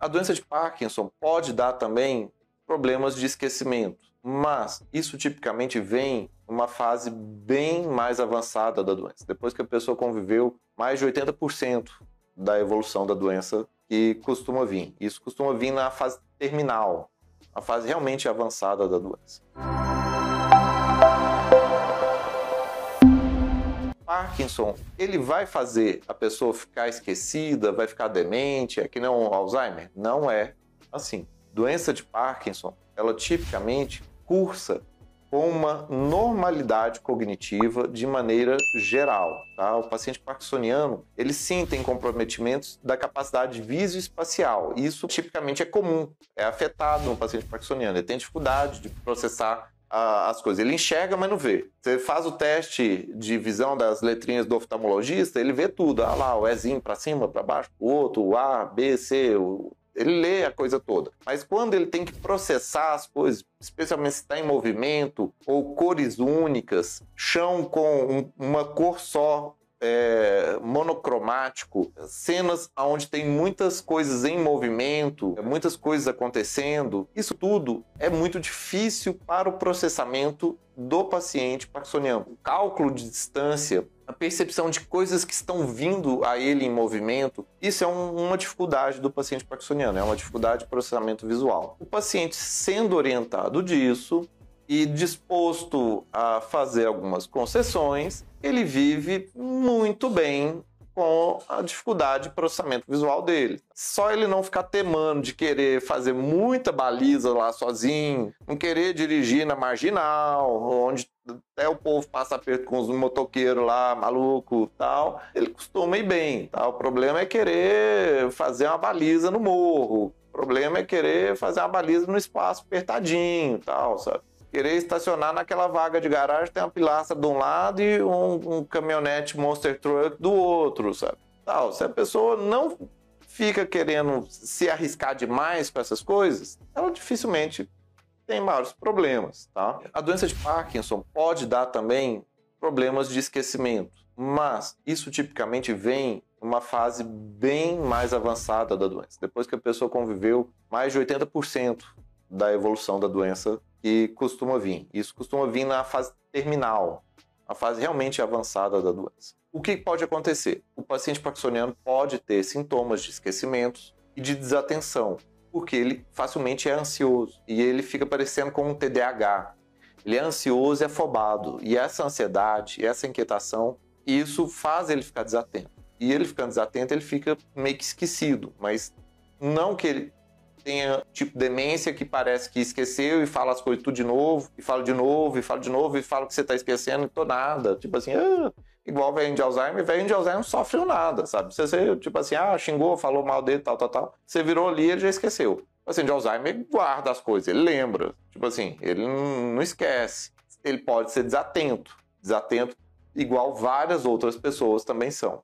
A doença de Parkinson pode dar também problemas de esquecimento, mas isso tipicamente vem numa fase bem mais avançada da doença, depois que a pessoa conviveu mais de 80% da evolução da doença que costuma vir. Isso costuma vir na fase terminal, a fase realmente avançada da doença. Parkinson, ele vai fazer a pessoa ficar esquecida, vai ficar demente, é que não Alzheimer? Não é assim. Doença de Parkinson, ela tipicamente cursa com uma normalidade cognitiva de maneira geral. Tá? O paciente parkinsoniano, ele sim tem comprometimentos da capacidade visoespacial. Isso tipicamente é comum, é afetado no paciente parkinsoniano. Ele tem dificuldade de processar as coisas. Ele enxerga, mas não vê. Você faz o teste de visão das letrinhas do oftalmologista, ele vê tudo. Ah lá, o Ezinho para cima, para baixo, o outro, o A, B, C, o... ele lê a coisa toda. Mas quando ele tem que processar as coisas, especialmente se está em movimento, ou cores únicas, chão com uma cor só, é, monocromático, cenas onde tem muitas coisas em movimento, muitas coisas acontecendo. Isso tudo é muito difícil para o processamento do paciente parkinsoniano. O cálculo de distância, a percepção de coisas que estão vindo a ele em movimento, isso é um, uma dificuldade do paciente parkinsoniano, é uma dificuldade de processamento visual. O paciente sendo orientado disso, e disposto a fazer algumas concessões, ele vive muito bem com a dificuldade de processamento visual dele. Só ele não ficar temando de querer fazer muita baliza lá sozinho, não querer dirigir na marginal, onde até o povo passa perto com os motoqueiros lá, maluco tal, ele costuma ir bem. Tá? O problema é querer fazer uma baliza no morro. O problema é querer fazer uma baliza no espaço apertadinho tal, sabe? Querer estacionar naquela vaga de garagem, tem uma pilastra de um lado e um, um caminhonete Monster Truck do outro, sabe? Tal. Se a pessoa não fica querendo se arriscar demais com essas coisas, ela dificilmente tem maiores problemas, tá? A doença de Parkinson pode dar também problemas de esquecimento, mas isso tipicamente vem numa fase bem mais avançada da doença, depois que a pessoa conviveu mais de 80% da evolução da doença que costuma vir. Isso costuma vir na fase terminal, a fase realmente avançada da doença. O que pode acontecer? O paciente parkinsoniano pode ter sintomas de esquecimentos e de desatenção, porque ele facilmente é ansioso e ele fica parecendo com um TDAH. Ele é ansioso e afobado, e essa ansiedade, essa inquietação, isso faz ele ficar desatento. E ele ficando desatento, ele fica meio que esquecido, mas não que ele tenha tipo demência que parece que esqueceu e fala as coisas tudo de novo, e fala de novo, e fala de novo, e fala que você tá esquecendo e tô nada. Tipo assim, ah, igual velho de Alzheimer, velho de Alzheimer não sofreu nada, sabe? Você, você, tipo assim, ah, xingou, falou mal dele, tal, tal, tal. Você virou ali e ele já esqueceu. Assim, de Alzheimer guarda as coisas, ele lembra. Tipo assim, ele não esquece. Ele pode ser desatento. Desatento, igual várias outras pessoas também são.